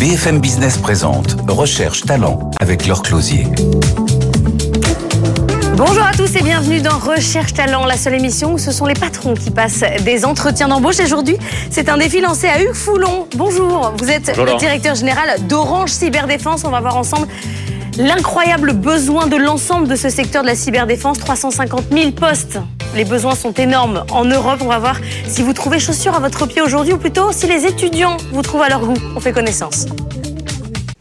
BFM Business présente Recherche Talent avec Laure Closier. Bonjour à tous et bienvenue dans Recherche Talent, la seule émission où ce sont les patrons qui passent des entretiens d'embauche. Aujourd'hui, c'est un défi lancé à Hugues Foulon. Bonjour, vous êtes le directeur général d'Orange Cyberdéfense. On va voir ensemble l'incroyable besoin de l'ensemble de ce secteur de la cyberdéfense, 350 000 postes. Les besoins sont énormes en Europe. On va voir si vous trouvez chaussures à votre pied aujourd'hui ou plutôt si les étudiants vous trouvent à leur goût. On fait connaissance.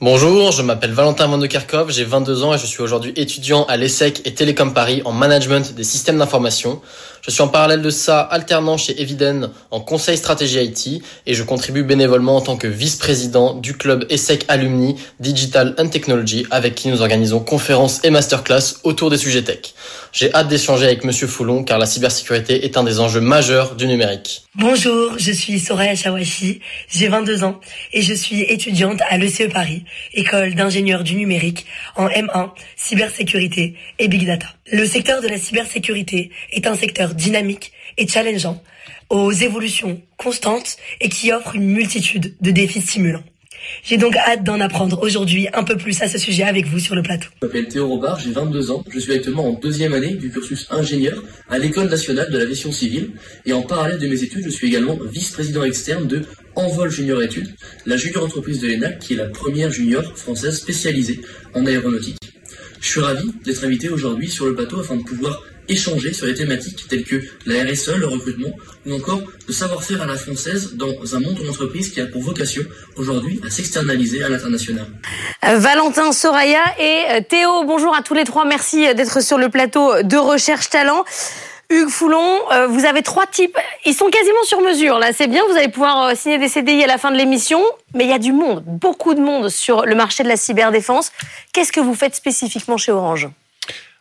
Bonjour, je m'appelle Valentin Van j'ai 22 ans et je suis aujourd'hui étudiant à l'ESSEC et Télécom Paris en management des systèmes d'information. Je suis en parallèle de ça alternant chez Eviden en conseil stratégie IT et je contribue bénévolement en tant que vice-président du club ESSEC Alumni Digital and Technology avec qui nous organisons conférences et masterclass autour des sujets tech. J'ai hâte d'échanger avec Monsieur Foulon car la cybersécurité est un des enjeux majeurs du numérique. Bonjour, je suis Soraya Chawashi, j'ai 22 ans et je suis étudiante à l'ECE Paris, école d'ingénieurs du numérique en M1, cybersécurité et big data. Le secteur de la cybersécurité est un secteur dynamique et challengeant, aux évolutions constantes et qui offre une multitude de défis stimulants. J'ai donc hâte d'en apprendre aujourd'hui un peu plus à ce sujet avec vous sur le plateau. Je m'appelle Théo Robard, j'ai 22 ans. Je suis actuellement en deuxième année du cursus ingénieur à l'École nationale de l'aviation civile. Et en parallèle de mes études, je suis également vice-président externe de Envol Junior Études, la junior entreprise de l'ENAC qui est la première junior française spécialisée en aéronautique. Je suis ravi d'être invité aujourd'hui sur le plateau afin de pouvoir échanger sur des thématiques telles que la RSE, le recrutement, ou encore le savoir-faire à la française dans un monde d'entreprise qui a pour vocation aujourd'hui à s'externaliser à l'international. Euh, Valentin, Soraya et euh, Théo, bonjour à tous les trois. Merci euh, d'être sur le plateau de Recherche Talent. Hugues Foulon, vous avez trois types. Ils sont quasiment sur mesure. Là, c'est bien. Vous allez pouvoir signer des CDI à la fin de l'émission. Mais il y a du monde, beaucoup de monde sur le marché de la cyberdéfense. Qu'est-ce que vous faites spécifiquement chez Orange?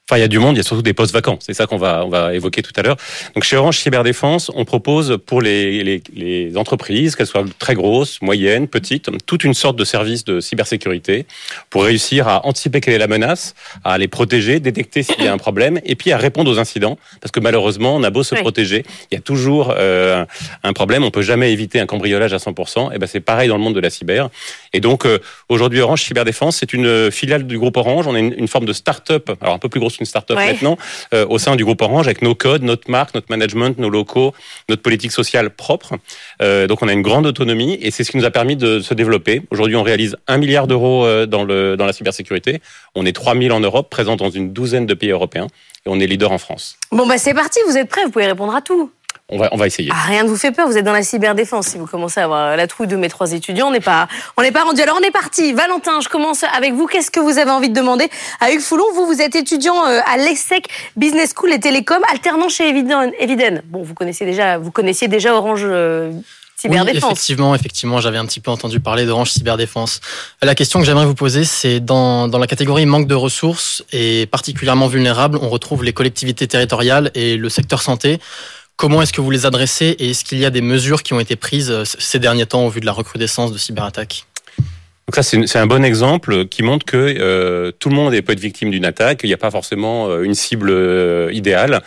Enfin, il y a du monde, il y a surtout des postes vacants. C'est ça qu'on va, on va évoquer tout à l'heure. Donc, chez Orange Cyberdéfense, on propose pour les, les, les entreprises, qu'elles soient très grosses, moyennes, petites, toute une sorte de service de cybersécurité pour réussir à anticiper quelle est la menace, à les protéger, détecter s'il y a un problème, et puis à répondre aux incidents. Parce que malheureusement, on a beau se protéger, il y a toujours euh, un problème. On peut jamais éviter un cambriolage à 100%. Et ben, c'est pareil dans le monde de la cyber. Et donc, euh, aujourd'hui, Orange Cyberdéfense, c'est une filiale du groupe Orange. On est une, une forme de start-up, alors un peu plus grosse une start-up maintenant, euh, au sein du groupe Orange, avec nos codes, notre marque, notre management, nos locaux, notre politique sociale propre. Euh, donc on a une grande autonomie et c'est ce qui nous a permis de se développer. Aujourd'hui, on réalise un milliard d'euros euh, dans, le, dans la cybersécurité. On est 3000 en Europe, présents dans une douzaine de pays européens et on est leader en France. Bon, bah c'est parti, vous êtes prêts, vous pouvez répondre à tout. On va, on va essayer. Ah, rien ne vous fait peur, vous êtes dans la cyberdéfense. Si vous commencez à avoir la trouille de mes trois étudiants, on n'est pas, on n'est pas rendu. Alors on est parti. Valentin, je commence avec vous. Qu'est-ce que vous avez envie de demander à Hugues Foulon? Vous, vous êtes étudiant euh, à l'ESSEC Business School et Télécom, alternant chez Eviden. Bon, vous connaissez déjà, vous connaissiez déjà Orange. Euh, cyberdéfense. Oui, effectivement, effectivement, j'avais un petit peu entendu parler d'Orange Cyberdéfense. La question que j'aimerais vous poser, c'est dans, dans la catégorie manque de ressources et particulièrement vulnérable, on retrouve les collectivités territoriales et le secteur santé. Comment est-ce que vous les adressez et est-ce qu'il y a des mesures qui ont été prises euh, ces derniers temps au vu de la recrudescence de cyberattaques? Donc ça, c'est un bon exemple qui montre que euh, tout le monde peut être victime d'une attaque. Il n'y a pas forcément euh, une cible idéale.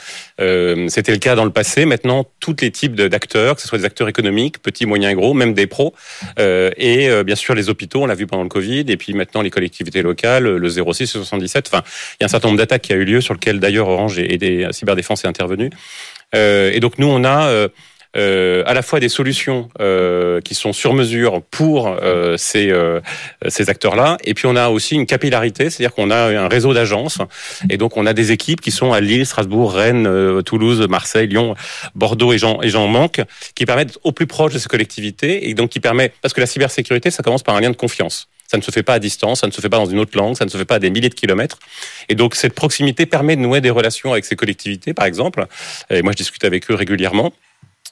C'était le cas dans le passé. Maintenant, tous les types d'acteurs, que ce soit des acteurs économiques, petits, moyens, gros, même des pros, et bien sûr les hôpitaux, on l'a vu pendant le Covid, et puis maintenant les collectivités locales, le 06 et 77. Enfin, il y a un certain nombre d'attaques qui a eu lieu sur lequel d'ailleurs Orange et, cyberdéfense est intervenu. Euh, et donc nous, on a euh, euh, à la fois des solutions euh, qui sont sur mesure pour euh, ces, euh, ces acteurs-là, et puis on a aussi une capillarité, c'est-à-dire qu'on a un réseau d'agences, et donc on a des équipes qui sont à Lille, Strasbourg, Rennes, Toulouse, Marseille, Lyon, Bordeaux et j'en et manque, qui permettent au plus proche de ces collectivités, et donc qui permet parce que la cybersécurité, ça commence par un lien de confiance. Ça ne se fait pas à distance, ça ne se fait pas dans une autre langue, ça ne se fait pas à des milliers de kilomètres. Et donc cette proximité permet de nouer des relations avec ces collectivités, par exemple. Et moi, je discute avec eux régulièrement.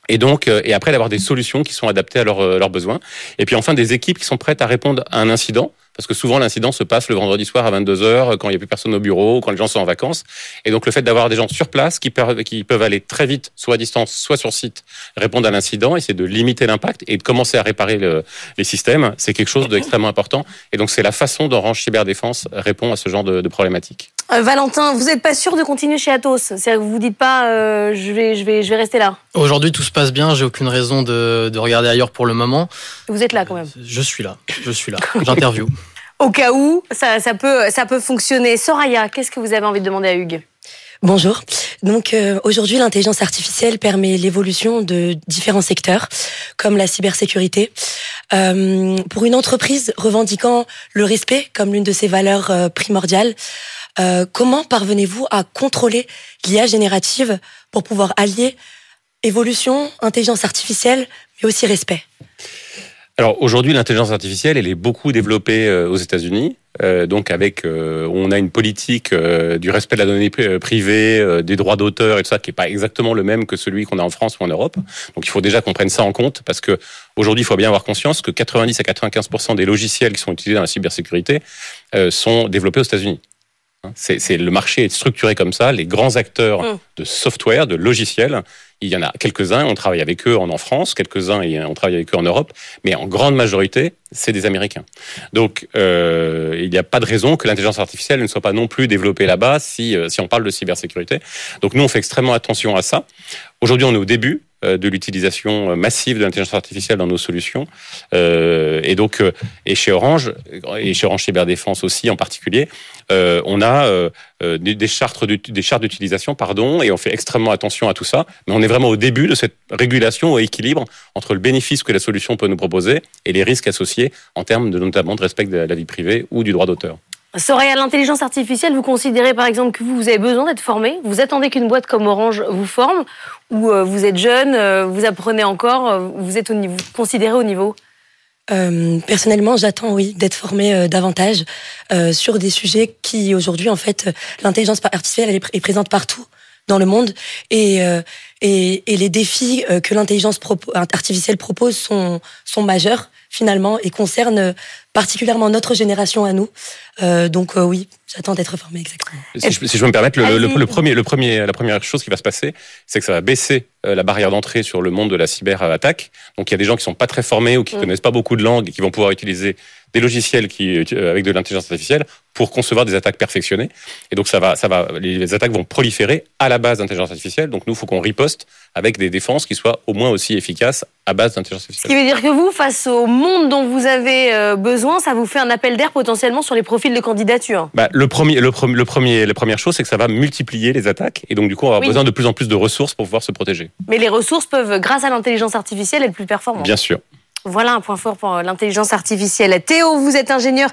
et donc et après d'avoir des solutions qui sont adaptées à leurs leurs besoins. Et puis enfin des équipes qui sont prêtes à répondre à un incident parce que souvent l'incident se passe le vendredi soir à 22h quand il n'y a plus personne au bureau, quand les gens sont en vacances. Et donc le fait d'avoir des gens sur place qui peuvent, aller très vite, soit à distance, soit sur site, répondre à l'incident, essayer de limiter l'impact et de commencer à réparer le, les systèmes, c'est quelque chose d'extrêmement important. Et donc c'est la façon dont Orange Cyberdéfense répond à ce genre de, de problématiques. Euh, Valentin, vous n'êtes pas sûr de continuer chez Atos? C'est-à-dire que vous vous dites pas, euh, je, vais, je, vais, je vais rester là Aujourd'hui, tout se passe bien. J'ai aucune raison de, de regarder ailleurs pour le moment. Vous êtes là quand même Je suis là. Je suis là. J'interview au cas où ça, ça, peut, ça peut fonctionner. Soraya, qu'est-ce que vous avez envie de demander à Hugues? Bonjour. Donc euh, aujourd'hui, l'intelligence artificielle permet l'évolution de différents secteurs, comme la cybersécurité. Euh, pour une entreprise revendiquant le respect comme l'une de ses valeurs euh, primordiales, euh, comment parvenez-vous à contrôler l'IA générative pour pouvoir allier évolution, intelligence artificielle, mais aussi respect? Alors aujourd'hui, l'intelligence artificielle, elle est beaucoup développée euh, aux États-Unis. Euh, donc avec, euh, on a une politique du respect de la donnée privée, des droits d'auteur et tout ça, qui est pas exactement le même que celui qu'on a en France ou en Europe. Donc il faut déjà qu'on prenne ça en compte parce que aujourd'hui, il faut bien avoir conscience que 90 à 95% des logiciels qui sont utilisés dans la cybersécurité sont développés aux États-Unis. Hein, c'est le marché est structuré comme ça. Les grands acteurs mmh. de software, de logiciels, il y en a quelques-uns, on travaille avec eux en, France, quelques-uns, on travaille avec eux en Europe, mais en grande majorité, c'est des Américains. Donc, euh, il n'y a pas de raison que l'intelligence artificielle ne soit pas non plus développée là-bas si, euh, si on parle de cybersécurité. Donc, nous, on fait extrêmement attention à ça. Aujourd'hui, on est au début de l'utilisation massive de l'intelligence artificielle dans nos solutions. Euh, et donc, euh, et chez Orange, et chez Orange Cyberdéfense aussi en particulier, euh, on a euh, des chartes des chartes d'utilisation, pardon, et on fait extrêmement attention à tout ça. Mais on est vraiment au début de cette régulation au équilibre entre le bénéfice que la solution peut nous proposer et les risques associés en termes de notamment de respect de la vie privée ou du droit d'auteur. Soraya, l'intelligence artificielle, vous considérez par exemple que vous, avez besoin d'être formé? Vous attendez qu'une boîte comme Orange vous forme? Ou euh, vous êtes jeune, euh, vous apprenez encore, euh, vous êtes au niveau, considéré au niveau? Personnellement, j'attends, oui, d'être formé davantage sur des sujets qui, aujourd'hui, en fait, l'intelligence artificielle elle est, est, présente partout dans le monde. Et, et, et les défis que l'intelligence artificielle propose sont, sont majeurs finalement et concernent particulièrement notre génération à nous. Euh, donc euh, oui, j'attends d'être formé exactement. Si je, si je, peux me permettre, le, le, premier, le premier, la première chose qui va se passer, c'est que ça va baisser euh, la barrière d'entrée sur le monde de la cyberattaque. Donc il y a des gens qui sont pas très formés ou qui mm. connaissent pas beaucoup de langues et qui vont pouvoir utiliser des logiciels qui, euh, avec de l'intelligence artificielle pour concevoir des attaques perfectionnées. Et donc ça va, ça va, les attaques vont proliférer à la base d'intelligence artificielle. Donc nous, il faut qu'on riposte avec des défenses qui soient au moins aussi efficaces à base d'intelligence artificielle. Ce qui veut dire que vous, face au monde dont vous avez euh, besoin, ça vous fait un appel d'air potentiellement sur les profils de candidature. Bah, le premier, le, le premier, la première chose, c'est que ça va multiplier les attaques, et donc du coup, on aura besoin de plus en plus de ressources pour pouvoir se protéger. Mais les ressources peuvent, grâce à l'intelligence artificielle, être plus performantes. Bien sûr. Voilà un point fort pour euh, l'intelligence artificielle. Théo, vous êtes ingénieur,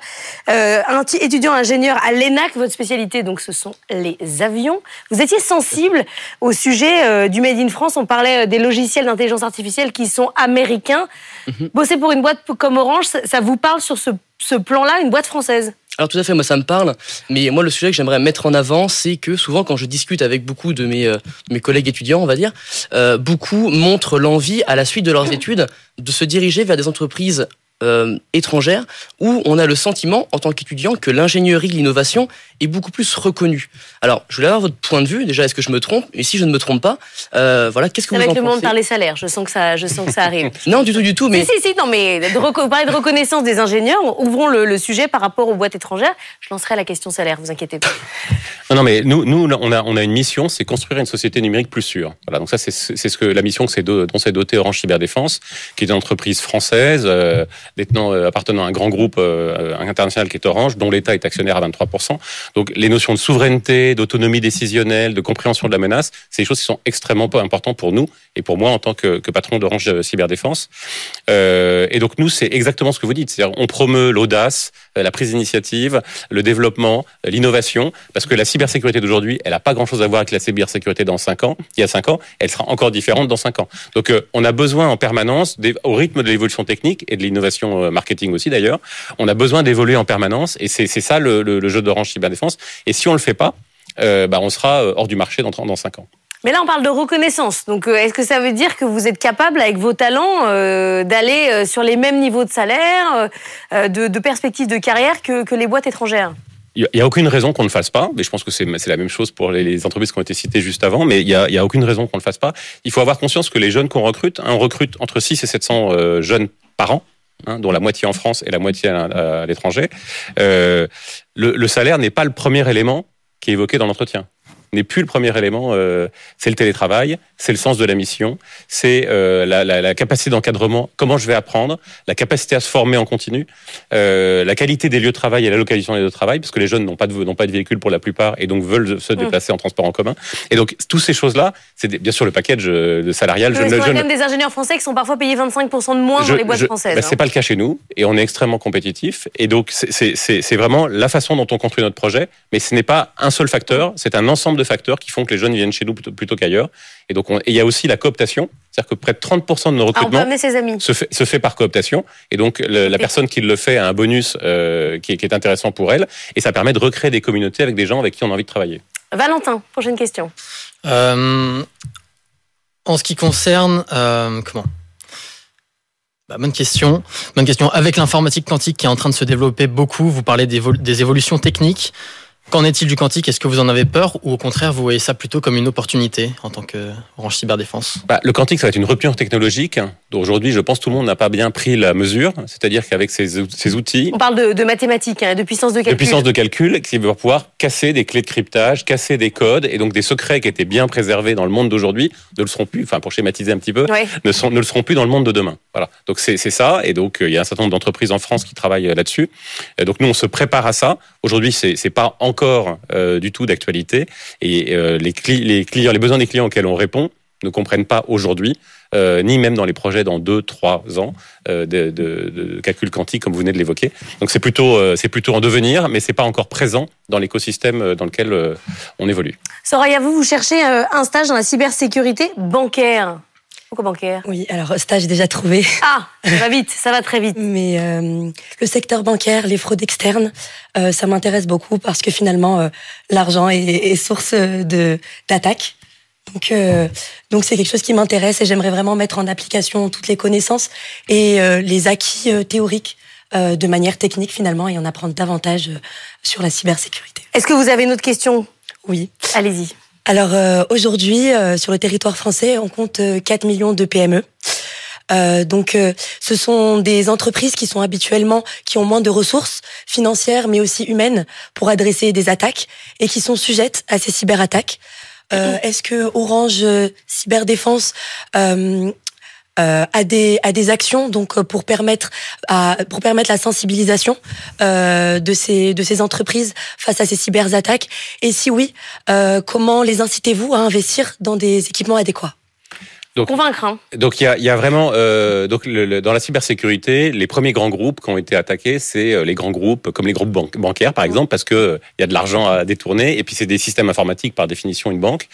euh, étudiant ingénieur à l'ENAC. Votre spécialité, donc, ce sont les avions. Vous étiez sensible au sujet euh, du Made in France. On parlait des logiciels d'intelligence artificielle qui sont américains. Mhm. Bosser pour une boîte comme Orange, ça, vous parle sur ce, ce plan-là, une boîte française? Alors tout à fait, moi ça me parle, mais moi le sujet que j'aimerais mettre en avant, c'est que souvent quand je discute avec beaucoup de mes, euh, mes collègues étudiants, on va dire, euh, beaucoup montrent l'envie à la suite de leurs études de se diriger vers des entreprises euh, étrangère où on a le sentiment en tant qu'étudiant que l'ingénierie, l'innovation est beaucoup plus reconnue. Alors, je voulais avoir votre point de vue. Déjà, est-ce que je me trompe? Et si je ne me trompe pas, euh, voilà, qu'est-ce que vous en pensez Avec le monde par les salaires, je sens que ça, je sens que ça arrive. non, du tout, du tout. Mais si, si, si non, mais de parler de reconnaissance des ingénieurs, ouvrons le, le, sujet par rapport aux boîtes étrangères. Je lancerai la question salaire, vous inquiétez pas. Non, non, mais nous, nous, on a, on a une mission, c'est construire une société numérique plus sûre. Voilà, donc ça, c'est ce que la mission que dont s'est dotée Orange Cyberdéfense, qui est une entreprise française euh, détenant euh, appartenant à un grand groupe euh, international qui est Orange, dont l'État est actionnaire à 23%. Donc les notions de souveraineté, d'autonomie décisionnelle, de compréhension de la menace, c'est des choses qui sont extrêmement importantes pour nous et pour moi en tant que, que patron d'Orange Cyberdéfense. Euh, et donc nous, c'est exactement ce que vous dites. C'est-à-dire on promeut l'audace, euh, la prise d'initiative, le développement, euh, l'innovation, parce que la cybersécurité d'aujourd'hui, elle n'a pas grand-chose à voir avec la cybersécurité dans 5 ans. Il y a 5 ans, elle sera encore différente dans 5 ans. Donc on a besoin en permanence, au rythme de l'évolution technique et de l'innovation marketing aussi d'ailleurs, on a besoin d'évoluer en permanence et c'est ça le, le, le jeu d'Orange Cyberdéfense. Et si on le fait pas, euh, bah, on sera hors du marché dans, dans 5 ans. Mais là, on parle de reconnaissance. Donc, est-ce que ça veut dire que vous êtes capable, avec vos talents, d'aller sur les mêmes niveaux de salaire, de, de perspectives de carrière que, que les boîtes étrangères? Il n'y a aucune raison qu'on ne le fasse pas, mais je pense que c'est la même chose pour les, entreprises qui ont été citées juste avant, mais il n'y a, aucune raison qu'on ne le fasse pas. Il faut avoir conscience que les jeunes qu'on recrute, hein, on recrute entre 6 et 700 euh, jeunes par an, hein, dont la moitié en France et la moitié à, l'étranger. Euh, le, le salaire n'est pas le premier élément qui est évoqué dans l'entretien n'est plus le premier élément. Euh, c'est le télétravail, c'est le sens de la mission, c'est euh, la, la, la, capacité d'encadrement, comment je vais apprendre, la capacité à se former en continu, euh, la qualité des lieux de travail et la localisation des lieux de travail, parce que les jeunes n'ont pas de n'ont pas de véhicule pour la plupart et donc veulent se mm. déplacer en transport en commun. Et donc toutes ces choses-là, c'est bien sûr le package de salarial. Je, je, même des ingénieurs français qui sont parfois payés 25% de moins dans les boîtes françaises. Ben, hein. C'est pas le cas chez nous et on est extrêmement compétitif. Et donc c'est vraiment la façon dont on construit notre projet, mais ce n'est pas un seul facteur, c'est un ensemble de facteurs qui font que les jeunes viennent chez nous plutôt, qu'ailleurs. Et donc, il y a aussi la cooptation, c'est-à-dire que près de 30% de nos ah, recrutements ses amis. Se, fait, se fait par cooptation. Et donc, la personne qui le fait a un bonus euh, qui, est, qui, est, intéressant pour elle. Et ça permet de recréer des communautés avec des gens avec qui on a envie de travailler. Valentin, prochaine question. Euh, en ce qui concerne euh, comment? Bah, bonne question. Bonne question. Avec l'informatique quantique qui est en train de se développer beaucoup, vous parlez des, des évolutions techniques. Qu'en est-il du quantique? Est-ce que vous en avez peur ou au contraire vous voyez ça plutôt comme une opportunité en tant que Orange Cyberdéfense? Bah, Le quantique, ça va être une rupture technologique. Aujourd'hui, je pense que tout le monde n'a pas bien pris la mesure. C'est-à-dire qu'avec ces, outils... On parle de, mathématiques, hein, de puissance de calcul. De puissance de calcul qui va pouvoir casser des clés de cryptage, casser des codes et donc des secrets qui étaient bien préservés dans le monde d'aujourd'hui ne le seront plus, enfin pour schématiser un petit peu, ne, sont, ne le seront plus dans le monde de demain. Voilà. Donc c'est ça. Et donc il y a un certain nombre d'entreprises en France qui travaillent là-dessus. Donc nous, on se prépare à ça. Aujourd'hui, c'est pas encore euh, du tout d'actualité. Et euh, les, clients, les besoins des clients auxquels on répond ne comprennent pas aujourd'hui, euh, ni même dans les projets dans deux, trois ans de, de, calcul quantique, comme vous venez de l'évoquer. Donc c'est plutôt, c'est plutôt en devenir, mais c'est pas encore présent dans l'écosystème dans lequel on évolue. Soraya, vous, vous cherchez un stage dans la cybersécurité bancaire bancaire Oui, alors stage déjà trouvé. Ah, ça va vite, ça va très vite. Mais euh, le secteur bancaire, les fraudes externes, euh, ça m'intéresse beaucoup parce que finalement, euh, l'argent est, source de d'attaques. Donc, donc c'est quelque chose qui m'intéresse et j'aimerais vraiment mettre en application toutes les connaissances et les acquis théoriques de manière technique finalement et en apprendre davantage sur la cybersécurité. Est-ce que vous avez une autre question? Oui. Allez-y. Alors euh, aujourd'hui, euh, sur le territoire français, on compte 4 euh, millions de PME. donc, ce sont des entreprises qui sont habituellement qui ont moins de ressources financières, mais aussi humaines, pour adresser des attaques et qui sont sujettes à ces cyberattaques. Est-ce que Orange Cyberdéfense euh, à des à des actions donc euh, pour permettre à pour permettre la sensibilisation euh, de ces de ces entreprises face à ces cyberattaques et si oui euh, comment les incitez-vous à investir dans des équipements adéquats? Donc, Convaincre. Hein. Donc il y a, y a, vraiment euh, donc le, dans la cybersécurité, les premiers grands groupes qui ont été attaqués, c'est euh, les grands groupes comme les groupes bancaires par exemple, parce que il y a de l'argent à détourner et puis c'est des systèmes informatiques par définition une banque.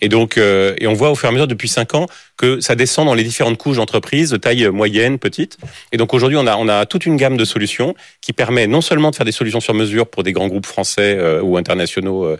Et donc euh, et on voit au fur et à mesure depuis cinq ans que ça descend dans les différentes couches d'entreprises de taille moyenne, petite. Et donc aujourd'hui on a on a toute une gamme de solutions qui permet non seulement de faire des solutions sur mesure pour des grands groupes français euh, ou internationaux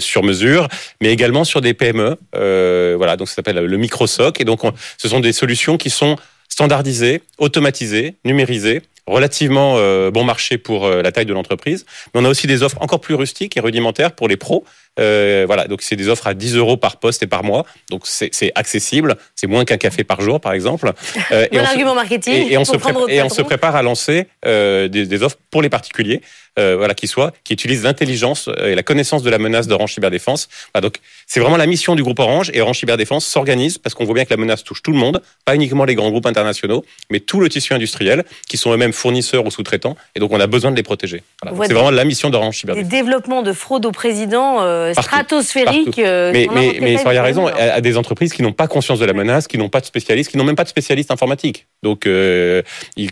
sur mesure, mais également sur des PME. voilà donc ça s'appelle le microsoc. Et donc, ce sont des solutions qui sont standardisées, automatisées, numérisées, relativement euh, bon marché pour euh, la taille de l'entreprise. Mais on a aussi des offres encore plus rustiques et rudimentaires pour les pros. Euh, voilà, donc c'est des offres à 10 euros par poste et par mois. Donc c'est accessible. C'est moins qu'un café par jour, par exemple. Euh, bon argument marketing. Et, on, se et on se prépare à lancer des, des, offres pour les particuliers euh, voilà, qui soit, qui utilise l'intelligence euh, et la connaissance de la menace d'Orange Cyberdéfense. Voilà, donc, c'est vraiment la mission du groupe Orange et Orange Cyberdéfense s'organise parce qu'on voit bien que la menace touche tout le monde, pas uniquement les grands groupes internationaux, mais tout le tissu industriel qui sont eux-mêmes fournisseurs ou sous-traitants. Et donc, on a besoin de les protéger. Voilà. C'est vraiment la mission d'Orange Cyberdéfense. Des développements de fraude au président euh, stratosphériques. Euh, mais, mais, mais il y a raison, à, des entreprises qui n'ont pas conscience de la menace, qui n'ont pas de spécialistes, qui n'ont même pas de spécialistes informatiques. Donc, euh,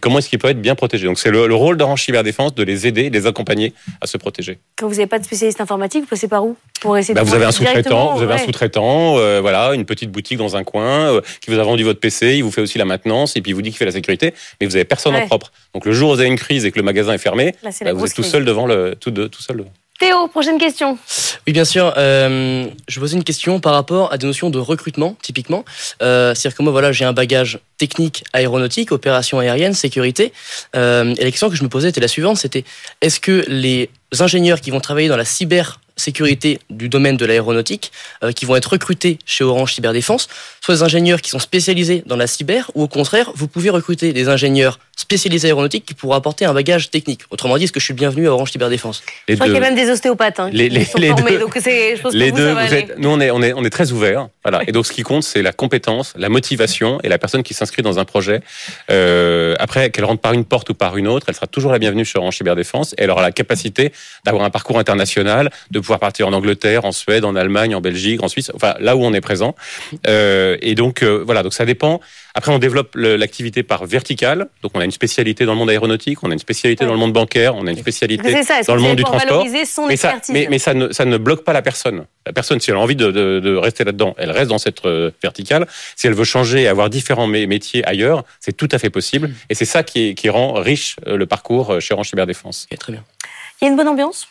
comment est-ce qu'ils peuvent être bien protégés Donc, c'est le, le, rôle d'Orange Cyberdéfense de les aider, de les accompagner à se protéger. Quand vous n'avez pas de spécialiste informatique, vous passez par où? Pour essayer bah, vous, avez un sous-traitant, vous avez un sous-traitant, voilà, une petite boutique dans un coin qui vous a vendu votre PC, il vous fait aussi la maintenance et puis il vous dit qu'il fait la sécurité, mais vous avez personne en propre. Donc le jour où vous avez une crise et que le magasin est fermé, bah, vous êtes tout seul devant le tout, de, tout seul. Théo, prochaine question. Oui, bien sûr. Euh, je pose une question par rapport à des notions de recrutement, typiquement. Euh, C'est-à-dire que moi, voilà, j'ai un bagage technique aéronautique, opération aérienne, sécurité. Euh, et la question que je me posais était la suivante, c'était est-ce que les ingénieurs qui vont travailler dans la cyber sécurité du domaine de l'aéronautique euh, qui vont être recrutés chez Orange Cyberdéfense, soit des ingénieurs qui sont spécialisés dans la cyber, ou au contraire, vous pouvez recruter des ingénieurs spécialisés aéronautiques qui pourront apporter un bagage technique. Autrement dit, est-ce que je suis le bienvenu à Orange Cyberdéfense Je crois qu'il y a même des ostéopathes hein, les, qui sont les formés, deux, donc c'est- je pense les que vous, deux, ça va vous aller. êtes- nous on est, on est, on est très ouverts. Voilà. Et donc ce qui compte, c'est la compétence, la motivation et la personne qui s'inscrit dans un projet. Euh, après, qu'elle rentre par une porte ou par une autre, elle sera toujours la bienvenue chez Orange Cyberdéfense et elle aura la capacité d'avoir un parcours international, de pouvoir partir en Angleterre, en Suède, en Allemagne, en Belgique, en Suisse, enfin là où on est présent. Euh, et donc euh, voilà, donc ça dépend. Après, on développe l'activité par verticale. Donc on a une spécialité dans le monde aéronautique, on a une spécialité Ouais. dans le monde bancaire, on a une spécialité ça, dans le monde du transport. son Mais ça, expertise mais, mais ça, ne, ça ne bloque pas la personne. La personne, si elle a envie de, de, de rester là-dedans, elle reste dans cette euh, verticale. Si elle veut changer et avoir différents mé- métiers ailleurs, c'est tout à fait possible. Et c'est ça qui, est- qui rend riche le parcours chez Orange Cyberdéfense. Ok, très bien. Il y a une bonne ambiance?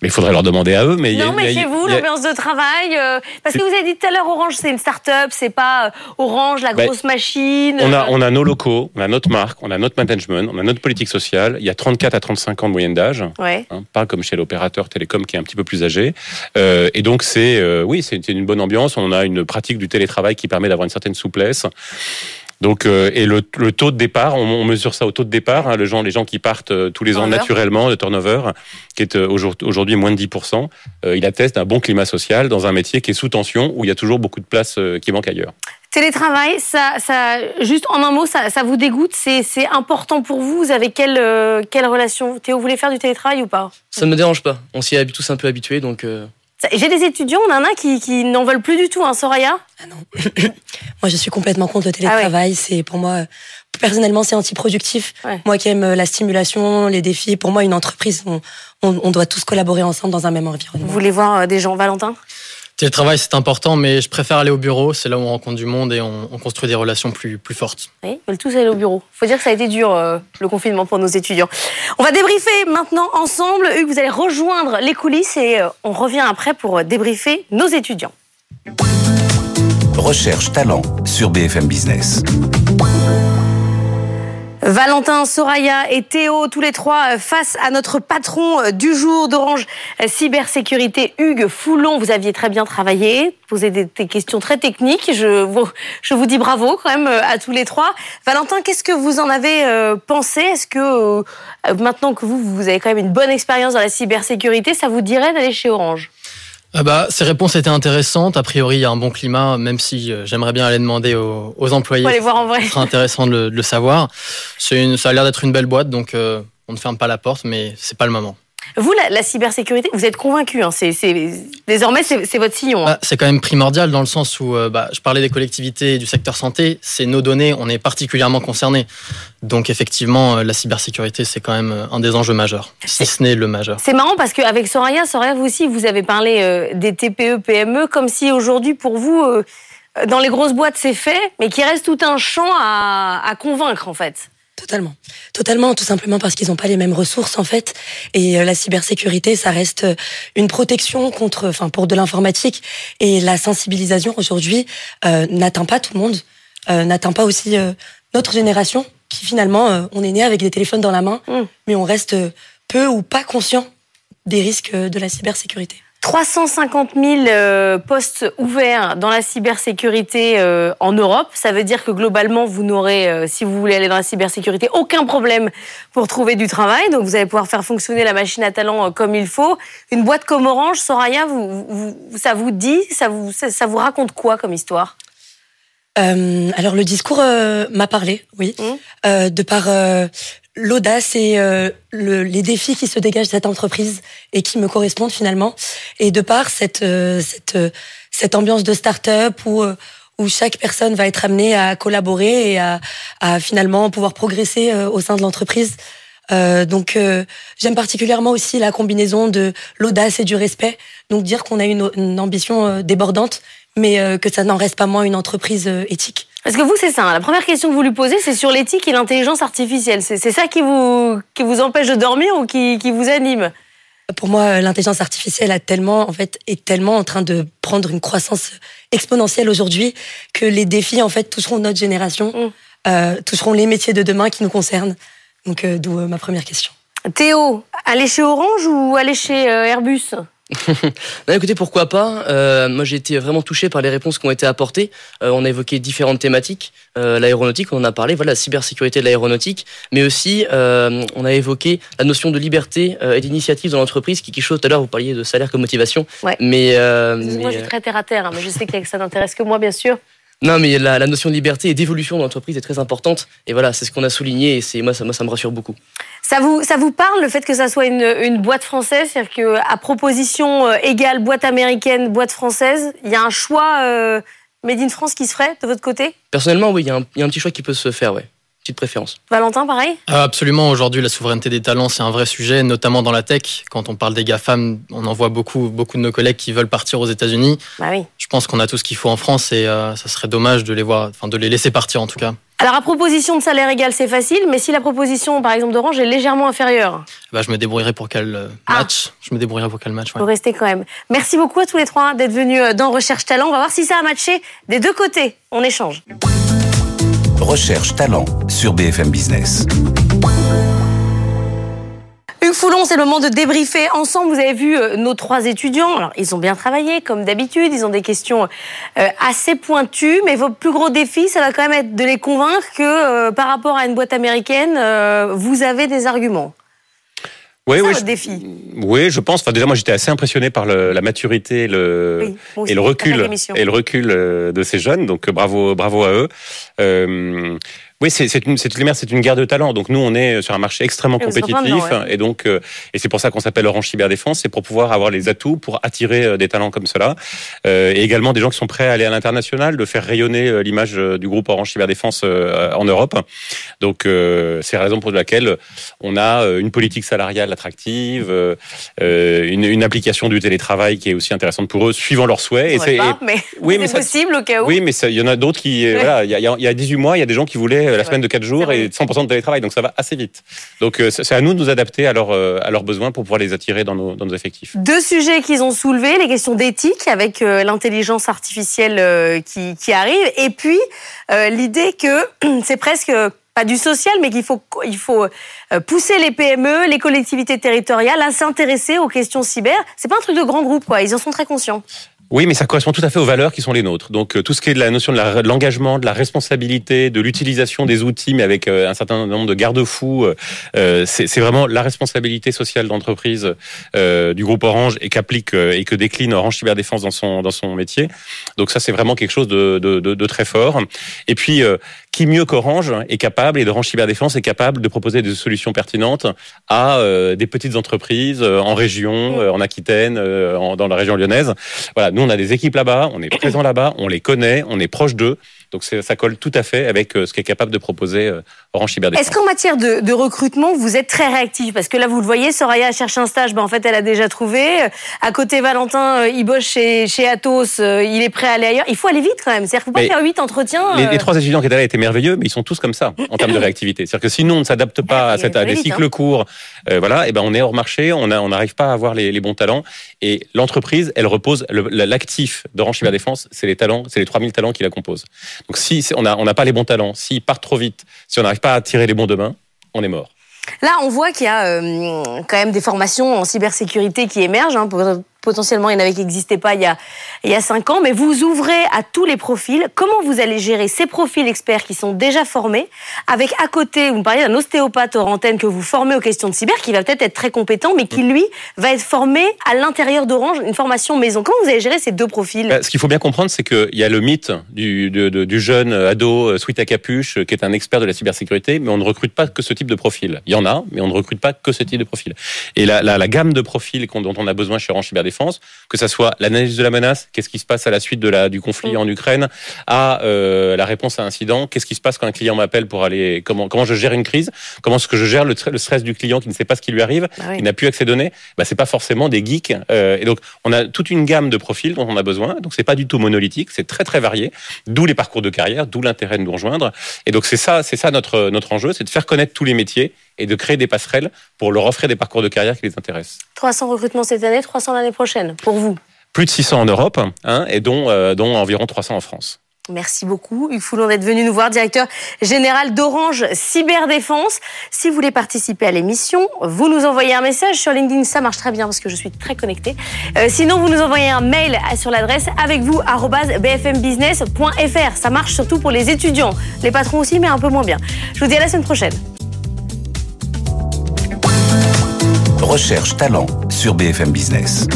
Mais il faudrait leur demander à eux. Mais il y a- Non, mais chez vous, a- l'ambiance de travail, euh, parce que vous avez dit tout à l'heure, Orange, c'est une start-up, c'est pas euh, Orange, la Ben, grosse machine. On a, euh, on a nos locaux, on a notre marque, on a notre management, on a notre politique sociale. Il y a 34 à 35 ans de moyenne d'âge. Ouais. Hein, pas comme chez l'opérateur télécom qui est un petit peu plus âgé. Euh, et donc c'est euh, oui, c'est c'est une bonne ambiance. On a une pratique du télétravail qui permet d'avoir une certaine souplesse. Donc euh, et le, le taux de départ, on, on mesure ça au taux de départ. hein, le gens, les gens qui partent euh, tous les ans Turnover. naturellement, le turnover, qui est euh, aujourd- aujourd'hui moins de 10%, euh, il atteste d'un bon climat social dans un métier qui est sous tension où il y a toujours beaucoup de places euh, qui manquent ailleurs. Télétravail, ça, ça, juste en un mot, ça, ça vous dégoûte? C'est important pour vous? Vous avez quelle, euh, quelle relation? Théo, vous voulez faire du télétravail ou pas? Ça ne me dérange pas. On s'y est tous un peu habitués, donc euh, J'ai des étudiants, on en a qui, qui n'en veulent plus du tout, hein, Soraya Ah non. moi, je suis complètement contre le Ah télétravail. C'est pour moi, personnellement, c'est antiproductif. Ouais. Moi qui aime euh, la stimulation, les défis, pour moi, une entreprise, on, on, on doit tous collaborer ensemble dans un même environnement. Vous voulez voir euh, des gens, Valentin? Télétravail, c'est important, mais je préfère aller au bureau. C'est là où on rencontre du monde et on, on construit des relations plus, plus fortes. Oui, ils veulent tous aller au bureau. Faut dire que ça a été dur, euh, le confinement pour nos étudiants. On va débriefer maintenant ensemble. Hugues, vous allez rejoindre les coulisses et euh, on revient après pour euh, débriefer nos étudiants. Recherche talent sur BFM Business. Valentin, Soraya et Théo, tous les trois euh, face à notre patron euh, du jour d'Orange euh, Cybersécurité, Hugues Foulon. Vous aviez très bien travaillé, posé des, questions très techniques. Je vous, dis bravo quand même à tous les trois. Valentin, qu'est-ce que vous en avez pensé? Est-ce que maintenant que vous, vous avez quand même une bonne expérience dans la cybersécurité, ça vous dirait d'aller chez Orange? Ah bah, ces réponses étaient intéressantes. A priori, il y a un bon climat, même si euh, j'aimerais bien aller demander aux, aux employés. Faut aller voir en vrai. Ce serait intéressant de le, de le savoir. C'est une, ça a l'air d'être une belle boîte, donc euh, on ne ferme pas la porte, mais c'est pas le moment. Vous, la, la cybersécurité, vous êtes convaincu. Hein, c'est, désormais, c'est, votre sillon. hein. Bah, c'est quand même primordial dans le sens où euh, bah, je parlais des collectivités et du secteur santé, c'est nos données, on est particulièrement concernés. Donc effectivement, euh, la cybersécurité, c'est quand même euh, un des enjeux majeurs, si ce n'est le majeur. C'est marrant parce qu'avec Soraya, Soraya, vous aussi, vous avez parlé euh, des TPE, PME, comme si aujourd'hui, pour vous, euh, dans les grosses boîtes, c'est fait, mais qu'il reste tout un champ à, à convaincre, en fait. Totalement. Totalement, tout simplement parce qu'ils n'ont pas les mêmes ressources en fait. Et euh, la cybersécurité, ça reste euh, une protection contre, enfin pour de l'informatique. Et la sensibilisation aujourd'hui euh, n'atteint pas tout le monde, euh, n'atteint pas aussi euh, notre génération qui finalement, euh, on est né avec des téléphones dans la main, Mm. mais on reste peu ou pas conscient des risques de la cybersécurité. 350 000 euh, postes ouverts dans la cybersécurité euh, en Europe. Ça veut dire que globalement, vous n'aurez, euh, si vous voulez aller dans la cybersécurité, aucun problème pour trouver du travail. Donc, vous allez pouvoir faire fonctionner la machine à talent comme il faut. Une boîte comme Orange, Soraya, vous, vous- ça vous dit, ça vous, ça, ça vous raconte quoi comme histoire? Alors le discours m'a parlé, oui, Mmh. De par l'audace et euh, le- les défis qui se dégagent de cette entreprise et qui me correspondent finalement, et de par cette euh, cette euh, cette ambiance de start-up où euh, où chaque personne va être amenée à collaborer et à, à finalement pouvoir progresser au sein de l'entreprise. Donc j'aime particulièrement aussi la combinaison de l'audace et du respect. Donc dire qu'on a une, une ambition débordante, mais que ça n'en reste pas moins une entreprise éthique. Parce que vous, c'est ça. hein. La première question que vous lui posez, c'est sur l'éthique et l'intelligence artificielle. C'est ça qui vous, qui vous empêche de dormir ou qui, qui vous anime? Pour moi, l'intelligence artificielle a tellement, en fait, est tellement en train de prendre une croissance exponentielle aujourd'hui que les défis, en fait, toucheront notre génération, mm. euh, toucheront les métiers de demain qui nous concernent. Donc, euh, d'où ma première question. Théo, aller chez Orange ou aller chez Airbus? Non, écoutez, pourquoi pas euh, Moi, j'ai été vraiment touché par les réponses qui ont été apportées. Euh, on a évoqué différentes thématiques. Euh, l'aéronautique, on en a parlé, voilà, la cybersécurité de l'aéronautique, mais aussi on a évoqué la notion de liberté et d'initiative dans l'entreprise, qui quelque chose, tout à l'heure, vous parliez de salaire comme motivation. Ouais. Mais, Moi, je suis très terre à terre, hein, mais je sais que ça n'intéresse que moi, bien sûr. Non, mais la, notion de liberté et d'évolution dans l'entreprise est très importante. Et voilà, c'est ce qu'on a souligné et c'est moi ça, moi, ça me rassure beaucoup. Ça vous, ça vous parle le fait que ça soit une, une boîte française? C'est-à-dire qu'à proposition euh, égale boîte américaine, boîte française, il y a un choix euh, Made in France qui se ferait de votre côté? Personnellement, oui, il y, a un, y, a un petit choix qui peut se faire, ouais préférence. Valentin, pareil? Euh, Absolument. Aujourd'hui, la souveraineté des talents, c'est un vrai sujet, notamment dans la tech. Quand on parle des GAFAM, on en voit beaucoup, beaucoup de nos collègues qui veulent partir aux États-Unis. Bah oui. Je pense qu'on a tout ce qu'il faut en France et euh, ça serait dommage de les voir, enfin de les laisser partir en tout cas. Alors, à proposition de salaire égal, c'est facile, mais si la proposition, par exemple, d'Orange est légèrement inférieure bah, Je me débrouillerai pour quel euh, ah. match. Je me débrouillerai pour quel match. Ouais. Vous restez quand même. Merci beaucoup à tous les trois d'être venus dans Recherche Talent. On va voir si ça a matché des deux côtés. On échange. Recherche Talent sur BFM Business. Hugues Foulon, c'est le moment de débriefer ensemble. Vous avez vu euh, nos trois étudiants. Alors, ils ont bien travaillé, comme d'habitude. Ils ont des questions euh, assez pointues. Mais votre plus gros défi, ça va quand même être de les convaincre que euh, par rapport à une boîte américaine, vous avez des arguments. Oui, oui, je, défi. oui, je pense. Enfin, déjà, moi, j'étais assez impressionné par le, la maturité et le, et le recul et le recul de ces jeunes. Donc, bravo, bravo à eux. Euh, oui, c'est une, toutes les c'est une guerre de talent. Donc nous, on est sur un marché extrêmement compétitif, et donc euh, et c'est pour ça qu'on s'appelle Orange Cyberdéfense, c'est pour pouvoir avoir les atouts pour attirer euh, des talents comme cela, euh, et également des gens qui sont prêts à aller à l'international, de faire rayonner l'image du groupe Orange Cyberdéfense en Europe. Donc c'est la raison pour laquelle on a une politique salariale attractive, une, une, application du télétravail qui est aussi intéressante pour eux, suivant leurs souhaits. Et c'est mais oui, mais possible au cas où. Oui, mais il y en a d'autres qui, voilà, il y a, y a 18 mois, il y a des gens qui voulaient la semaine de 4 jours et 100% de télétravail. Donc ça va assez vite. Donc euh, c'est à nous de nous adapter à, euh, à leurs besoins pour pouvoir les attirer dans nos, dans nos effectifs. Deux sujets qu'ils ont soulevés, les questions d'éthique avec euh, l'intelligence artificielle qui, qui, arrive et puis l'idée que c'est presque pas du social, mais qu'il faut, il faut pousser les PME, les collectivités territoriales à s'intéresser aux questions cyber. C'est pas un truc de grand groupe, quoi. Ils en sont très conscients. Oui, mais ça correspond tout à fait aux valeurs qui sont les nôtres. Donc euh, tout ce qui est de la notion de l'engagement, de la responsabilité, de l'utilisation des outils, mais avec euh, un certain nombre de garde-fous, euh, c'est vraiment la responsabilité sociale d'entreprise du groupe Orange et qu'applique et que décline Orange Cyberdéfense dans son dans son métier. Donc ça, c'est vraiment quelque chose de, de, de, de, très fort. Et puis qui mieux qu'Orange est capable, et d'Orange Cyberdéfense est capable de proposer des solutions pertinentes à des petites entreprises en région, en Aquitaine, dans la région lyonnaise. Voilà, nous on a des équipes là-bas, on est présent là-bas, on les connaît, on est proche d'eux. Donc ça colle tout à fait avec euh, ce qu'est capable de proposer euh, Orange Cyberdéfense. Est-ce qu'en matière de, recrutement, vous êtes très réactif? Parce que là, vous le voyez, Soraya cherche un stage, ben, en fait, elle a déjà trouvé. À côté, Valentin, euh, il bosse chez, chez Atos, il est prêt à aller ailleurs. Il faut aller vite quand même. C'est-à-dire qu'il ne faut pas faire huit entretiens. Les, trois étudiants qui étaient là étaient merveilleux, mais ils sont tous comme ça en termes de réactivité. C'est-à-dire que sinon, on ne s'adapte pas à, cette, à des cycles hein. courts. voilà, et ben on est hors marché, on n'arrive pas à avoir les, les bons talents. Et l'entreprise, elle repose l'actif d'Orange Cyberdéfense, c'est les talents, c'est les 3000 talents qui la composent. Donc si on n'a pas les bons talents, s'ils partent trop vite, si on n'arrive pas à tirer les bons demain, on est mort. Là, on voit qu'il y a euh, quand même des formations en cybersécurité qui émergent. Hein, potentiellement, il y en avait qui n'existaient pas il y, a, il y a cinq ans, mais vous ouvrez à tous les profils. Comment vous allez gérer ces profils experts qui sont déjà formés, avec à côté, vous me parlez d'un ostéopathe hors antenne que vous formez aux questions de cyber, qui va peut-être être très compétent, mais qui, lui, va être formé à l'intérieur d'Orange, une formation maison. Comment vous allez gérer ces deux profils? Bah, Ce qu'il faut bien comprendre, c'est qu'il y a le mythe du, du jeune ado euh, sweet à capuche, qui est un expert de la cybersécurité, mais on ne recrute pas que ce type de profil. Il y en a, mais on ne recrute pas que ce type de profil. Et la, la, la gamme de profils dont on a besoin chez Orange Cyber défense, que ça soit l'analyse de la menace, qu'est-ce qui se passe à la suite de la, du conflit mm. en Ukraine, à euh, la réponse à un incident, qu'est-ce qui se passe quand un client m'appelle pour aller, comment, comment je gère une crise, comment est-ce que je gère le, le, stress du client qui ne sait pas ce qui lui arrive, bah qui n'a plus accès aux données, bah, c'est pas forcément des geeks. Euh, et donc, on a toute une gamme de profils dont on a besoin. Donc, c'est pas du tout monolithique, c'est très très varié. D'où les parcours de carrière, d'où l'intérêt de nous rejoindre. Et donc, c'est ça, c'est ça notre notre enjeu, c'est de faire connaître tous les métiers et de créer des passerelles pour leur offrir des parcours de carrière qui les intéressent. 300 recrutements cette année, 300 l'année prochaine, pour vous Plus de 600 en Europe, hein, et dont, euh, dont environ 300 en France. Merci beaucoup, Hugues Foulon, d'être venu nous voir, directeur général d'Orange Cyberdéfense. Si vous voulez participer à l'émission, vous nous envoyez un message sur LinkedIn, ça marche très bien parce que je suis très connectée. Euh, sinon, vous nous envoyez un mail sur l'adresse avec vous bfmbusiness.fr. Ça marche surtout pour les étudiants, les patrons aussi, mais un peu moins bien. Je vous dis à la semaine prochaine. Recherche talent sur BFM Business.